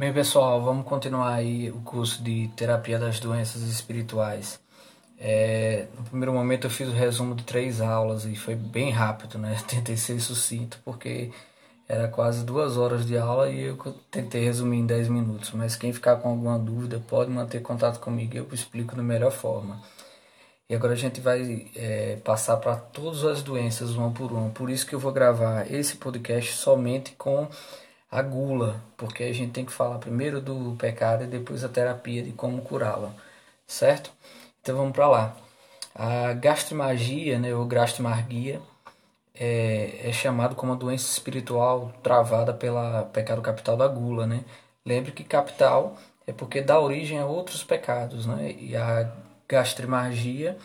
Bem, pessoal, vamos continuar aí o curso de terapia das doenças espirituais. É, no primeiro momento eu fiz o resumo de três aulas e foi bem rápido, né? Tentei ser sucinto porque era quase duas horas de aula e eu tentei resumir em dez minutos. Mas quem ficar com alguma dúvida pode manter contato comigo e eu explico da melhor forma. E agora a gente vai é, passar para todas as doenças uma por uma. Por isso que eu vou gravar esse podcast somente com a gula, porque a gente tem que falar primeiro do pecado e depois a terapia de como curá-la, certo? Então vamos para lá. A gastrimagia, né, ou gastrimargia, é, é chamado como uma doença espiritual travada pela pecado capital da gula, né? Lembre que capital é porque dá origem a outros pecados, né? E a gastrimargia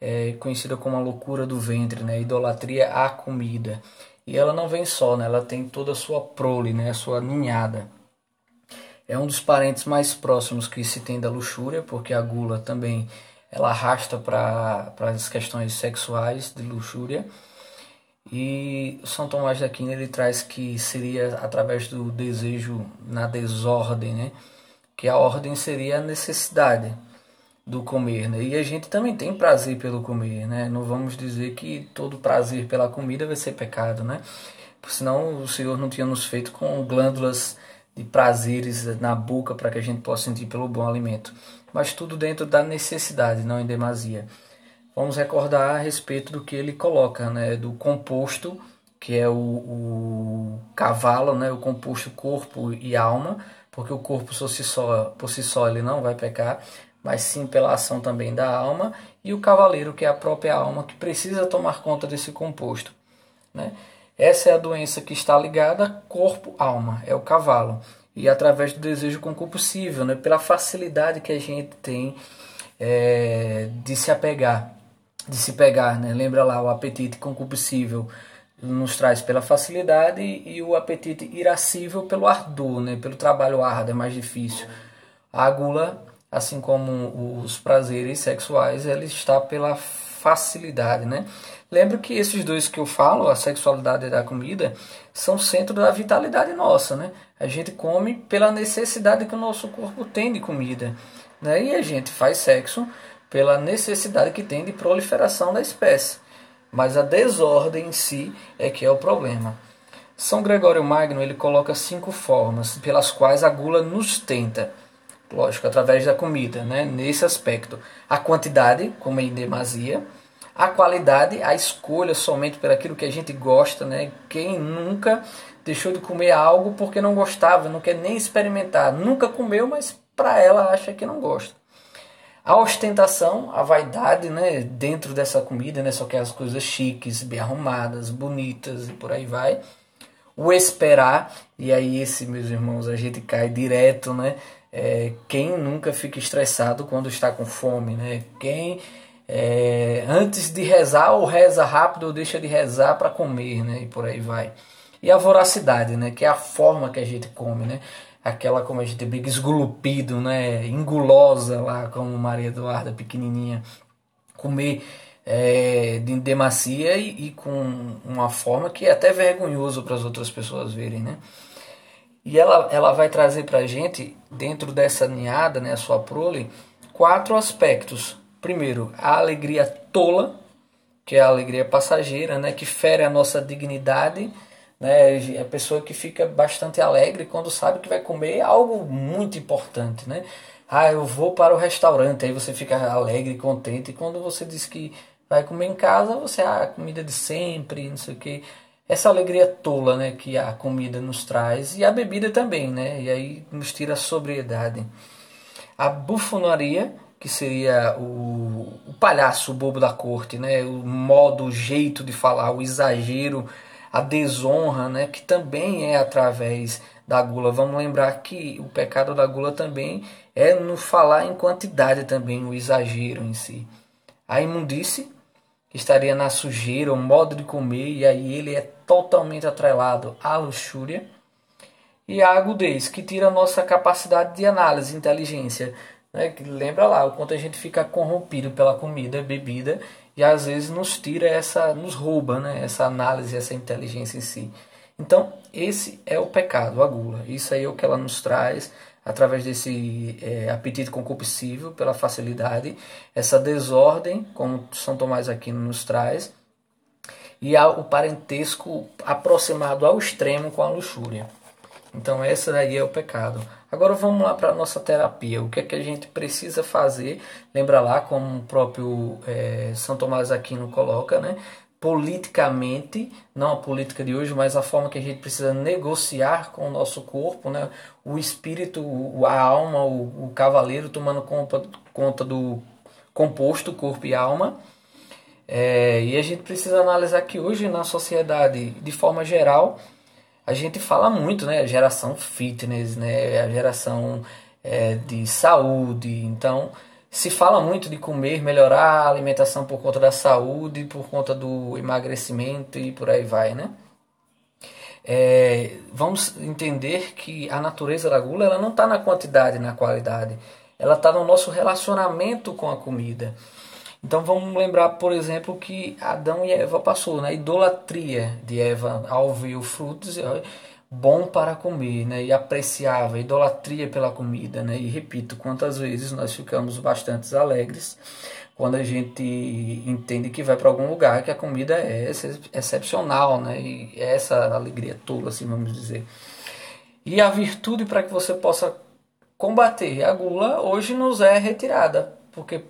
é conhecida como a loucura do ventre, né? Idolatria à comida. E ela não vem só, né? ela tem toda a sua prole, né? a sua ninhada. É um dos parentes mais próximos que se tem da luxúria, porque a gula também ela arrasta para as questões sexuais de luxúria. E São Tomás da Aquino ele traz que seria através do desejo na desordem, né? que a ordem seria a necessidade do comer, né? E a gente também tem prazer pelo comer, né? Não vamos dizer que todo prazer pela comida vai ser pecado, né? Senão o Senhor não tinha nos feito com glândulas de prazeres na boca para que a gente possa sentir pelo bom alimento. Mas tudo dentro da necessidade, não em demasia. Vamos recordar a respeito do que ele coloca, né? Do composto, que é o, o cavalo, né? O composto corpo e alma, porque o corpo por si só, por si só ele não vai pecar, mas sim pela ação também da alma, e o cavaleiro, que é a própria alma, que precisa tomar conta desse composto. Né? Essa é a doença que está ligada corpo-alma, é o cavalo. E através do desejo concupiscível, né? pela facilidade que a gente tem é, de se apegar, de se pegar. Né? Lembra lá, o apetite concupiscível nos traz pela facilidade e o apetite irascível pelo ardor, né? pelo trabalho árduo, é mais difícil. A gula assim como os prazeres sexuais, ele está pela facilidade, né? Lembro que esses dois que eu falo, a sexualidade e a comida, são centro da vitalidade nossa, né? A gente come pela necessidade que o nosso corpo tem de comida, né? E a gente faz sexo pela necessidade que tem de proliferação da espécie. Mas a desordem em si é que é o problema. São Gregório Magno ele coloca cinco formas pelas quais a gula nos tenta lógico, através da comida, né? nesse aspecto. A quantidade, como em demasia, a qualidade, a escolha somente por aquilo que a gente gosta, né? Quem nunca deixou de comer algo porque não gostava, não quer nem experimentar, nunca comeu, mas para ela acha que não gosta. A ostentação, a vaidade, né, dentro dessa comida, né, só que as coisas chiques, bem arrumadas, bonitas e por aí vai. O esperar, e aí esse, meus irmãos, a gente cai direto, né, é, quem nunca fica estressado quando está com fome, né? Quem é, antes de rezar ou reza rápido ou deixa de rezar para comer, né? E por aí vai. E a voracidade, né? Que é a forma que a gente come, né? Aquela como a gente briga esgulupido, né? Engulosa lá, como Maria Eduarda pequenininha. Comer é, de demacia e, e com uma forma que é até vergonhoso para as outras pessoas verem, né? E ela, ela vai trazer para a gente, dentro dessa ninhada, né, a sua prole, quatro aspectos. Primeiro, a alegria tola, que é a alegria passageira, né, que fere a nossa dignidade. Né, é a pessoa que fica bastante alegre quando sabe que vai comer algo muito importante. Né? Ah, eu vou para o restaurante, aí você fica alegre, contente. E quando você diz que vai comer em casa, você, ah, comida de sempre, não sei o que essa alegria tola né, que a comida nos traz e a bebida também, né? E aí nos tira a sobriedade. A bufonaria, que seria o, o palhaço o bobo da corte, né? O modo, o jeito de falar, o exagero, a desonra, né? Que também é através da gula. Vamos lembrar que o pecado da gula também é no falar em quantidade também, o exagero em si. A imundície, que estaria na sujeira, o modo de comer, e aí ele é totalmente atrelado à luxúria. E a agudez, que tira a nossa capacidade de análise, inteligência. Né? Lembra lá o quanto a gente fica corrompido pela comida, bebida, e às vezes nos tira essa, nos rouba né? essa análise, essa inteligência em si. Então, esse é o pecado, a gula. Isso aí é o que ela nos traz através desse é, apetite concupiscível pela facilidade, essa desordem, como São Tomás Aquino nos traz, e o parentesco aproximado ao extremo com a luxúria. Então, essa daí é o pecado. Agora vamos lá para a nossa terapia. O que é que a gente precisa fazer? Lembra lá, como o próprio é, São Tomás Aquino coloca, né? Politicamente, não a política de hoje, mas a forma que a gente precisa negociar com o nosso corpo, né? o espírito, a alma, o, o cavaleiro tomando conta, conta do composto corpo e alma. É, e a gente precisa analisar que hoje na sociedade, de forma geral, a gente fala muito, né? Geração fitness, né? A geração é, de saúde. Então, se fala muito de comer, melhorar a alimentação por conta da saúde, por conta do emagrecimento e por aí vai, né? É, vamos entender que a natureza da gula ela não está na quantidade, na qualidade. Ela está no nosso relacionamento com a comida. Então vamos lembrar, por exemplo, que Adão e Eva passou, né? Idolatria de Eva ao ver o fruto bom para comer, né? E apreciava, idolatria pela comida, né? E repito, quantas vezes nós ficamos bastante alegres quando a gente entende que vai para algum lugar que a comida é excepcional, né? E é essa alegria toda, assim vamos dizer. E a virtude para que você possa combater a gula hoje nos é retirada, porque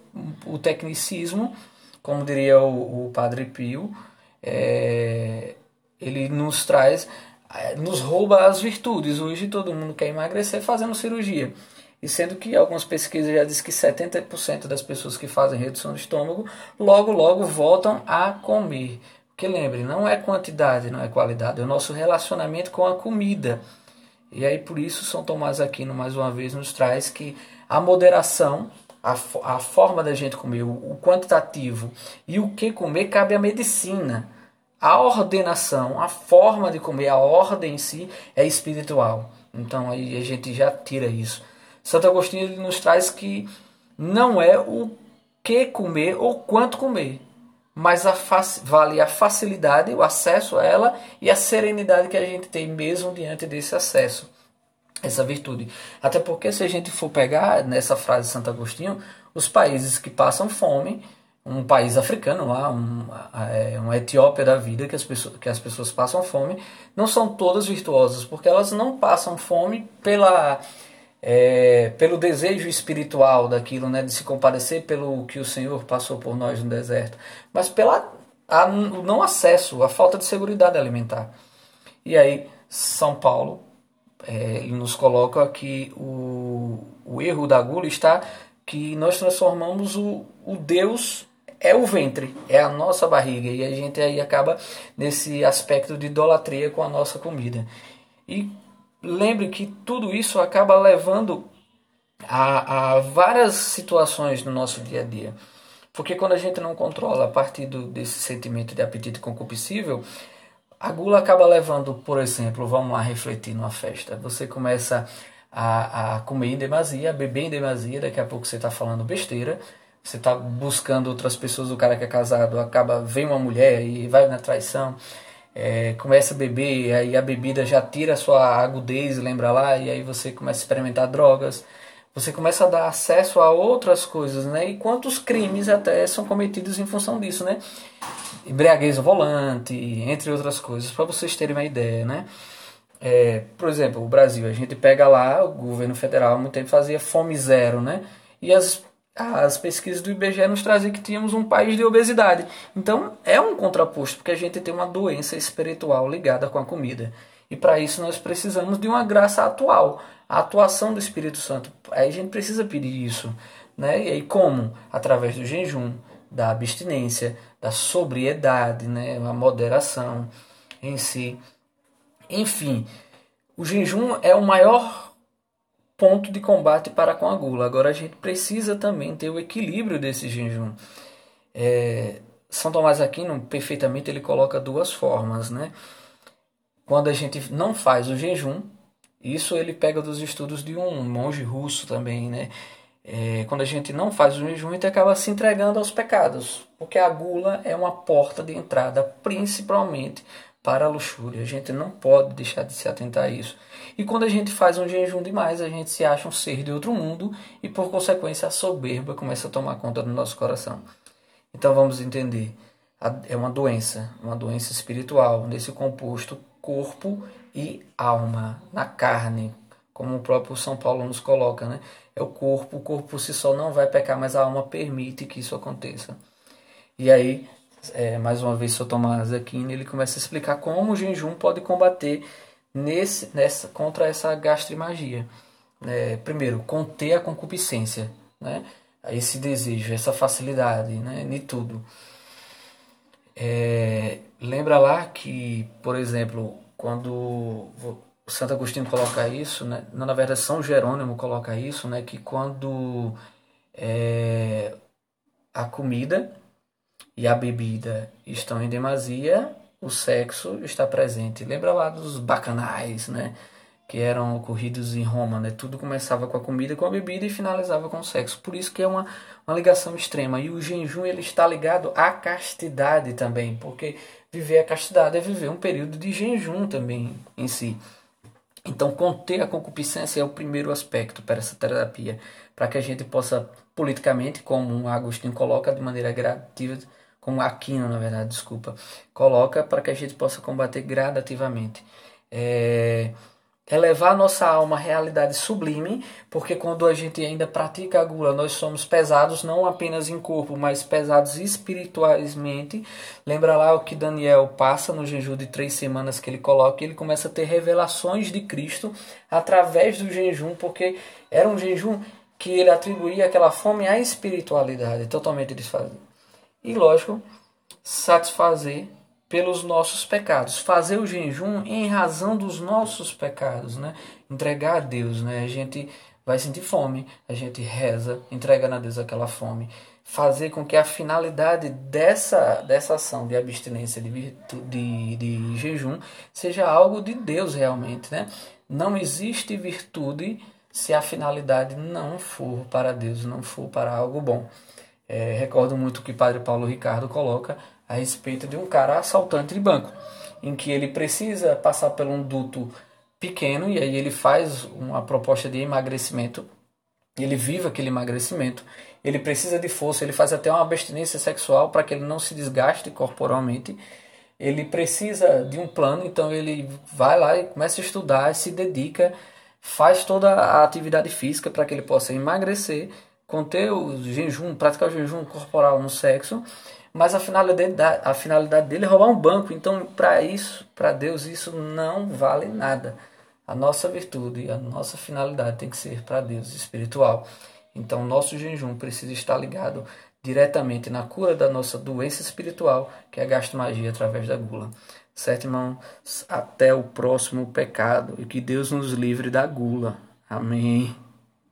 o tecnicismo, como diria o, o Padre Pio, é, ele nos traz é, nos rouba as virtudes. Hoje todo mundo quer emagrecer fazendo cirurgia. E sendo que algumas pesquisas já dizem que 70% das pessoas que fazem redução do estômago logo, logo voltam a comer. Porque lembre, não é quantidade, não é qualidade, é o nosso relacionamento com a comida. E aí por isso São Tomás Aquino mais uma vez nos traz que a moderação, a, a forma da gente comer, o, o quantitativo e o que comer cabe à medicina a ordenação, a forma de comer, a ordem em si é espiritual. Então aí a gente já tira isso. Santo Agostinho nos traz que não é o que comer ou quanto comer, mas a vale a facilidade, o acesso a ela e a serenidade que a gente tem mesmo diante desse acesso, essa virtude. Até porque se a gente for pegar nessa frase de Santo Agostinho, os países que passam fome um país africano lá, um, é, uma Etiópia da vida, que as, pessoas, que as pessoas passam fome, não são todas virtuosas, porque elas não passam fome pela, é, pelo desejo espiritual daquilo, né, de se compadecer pelo que o Senhor passou por nós no deserto, mas pela a, o não acesso, a falta de segurança alimentar. E aí, São Paulo é, ele nos coloca que o, o erro da gula está que nós transformamos o, o Deus é o ventre, é a nossa barriga. E a gente aí acaba nesse aspecto de idolatria com a nossa comida. E lembre que tudo isso acaba levando a, a várias situações no nosso dia a dia. Porque quando a gente não controla a partir do, desse sentimento de apetite concupiscível, a gula acaba levando, por exemplo, vamos lá refletir numa festa. Você começa a, a comer em demasia, a beber em demasia, daqui a pouco você está falando besteira, você está buscando outras pessoas, o cara que é casado acaba, vem uma mulher e vai na traição, é, começa a beber, aí a bebida já tira a sua agudez, lembra lá, e aí você começa a experimentar drogas, você começa a dar acesso a outras coisas, né? E quantos crimes até são cometidos em função disso, né? Embriaguez ao volante, entre outras coisas, para vocês terem uma ideia, né? É, por exemplo, o Brasil, a gente pega lá, o governo federal há muito tempo fazia fome zero, né? E as as pesquisas do IBGE nos traziam que tínhamos um país de obesidade. Então é um contraposto, porque a gente tem uma doença espiritual ligada com a comida. E para isso nós precisamos de uma graça atual, a atuação do Espírito Santo. Aí a gente precisa pedir isso. Né? E aí como? Através do jejum, da abstinência, da sobriedade, né? a moderação em si. Enfim, o jejum é o maior ponto de combate para com a gula. Agora a gente precisa também ter o equilíbrio desse jejum. É, São Tomás Aquino, perfeitamente, ele coloca duas formas, né? Quando a gente não faz o jejum, isso ele pega dos estudos de um monge russo também, né? É, quando a gente não faz o jejum, a gente acaba se entregando aos pecados, porque a gula é uma porta de entrada, principalmente para a luxúria. A gente não pode deixar de se atentar a isso. E quando a gente faz um jejum demais, a gente se acha um ser de outro mundo e, por consequência, a soberba começa a tomar conta do nosso coração. Então vamos entender. É uma doença, uma doença espiritual, nesse composto corpo e alma, na carne, como o próprio São Paulo nos coloca, né? É o corpo, o corpo por si só não vai pecar, mas a alma permite que isso aconteça. E aí, é, mais uma vez, o Tomás Aquino, ele começa a explicar como o jejum pode combater nesse, nessa, contra essa gastrimagia. É, primeiro, conter a concupiscência, né? esse desejo, essa facilidade né? de tudo. É, lembra lá que, por exemplo, quando Santo Agostinho coloca isso, né? na verdade São Jerônimo coloca isso, né? que quando é, a comida e a bebida estão em demasia, o sexo está presente. Lembra lá dos bacanais, né? Que eram ocorridos em Roma, né? Tudo começava com a comida, com a bebida e finalizava com o sexo. Por isso que é uma, uma ligação extrema. E o jejum ele está ligado à castidade também, porque viver a castidade é viver um período de jejum também em si. Então, conter a concupiscência é o primeiro aspecto para essa terapia, para que a gente possa, politicamente, como Agostinho coloca de maneira gradativa, como Aquino, na verdade, desculpa, coloca para que a gente possa combater gradativamente. É, elevar nossa alma à realidade sublime, porque quando a gente ainda pratica a gula, nós somos pesados não apenas em corpo, mas pesados espiritualmente. Lembra lá o que Daniel passa no jejum de três semanas que ele coloca, ele começa a ter revelações de Cristo através do jejum, porque era um jejum que ele atribuía aquela fome à espiritualidade, totalmente desfazida. E, lógico, satisfazer pelos nossos pecados. Fazer o jejum em razão dos nossos pecados, né? Entregar a Deus, né? A gente vai sentir fome, a gente reza, entrega a Deus aquela fome. Fazer com que a finalidade dessa, dessa ação de abstinência, de, de, de jejum, seja algo de Deus realmente, né? Não existe virtude se a finalidade não for para Deus, não for para algo bom. É, recordo muito o que Padre Paulo Ricardo coloca a respeito de um cara assaltante de banco, em que ele precisa passar por um duto pequeno e aí ele faz uma proposta de emagrecimento, ele vive aquele emagrecimento, ele precisa de força, ele faz até uma abstinência sexual para que ele não se desgaste corporalmente. Ele precisa de um plano, então ele vai lá e começa a estudar, se dedica, faz toda a atividade física para que ele possa emagrecer conter o jejum, praticar o jejum corporal no sexo, mas a finalidade, a finalidade dele é roubar um banco. Então, para isso, para Deus, isso não vale nada. A nossa virtude, a nossa finalidade tem que ser para Deus, espiritual. Então, nosso jejum precisa estar ligado diretamente na cura da nossa doença espiritual, que é a gastomagia através da gula. Certo, irmão? Até o próximo pecado e que Deus nos livre da gula. Amém.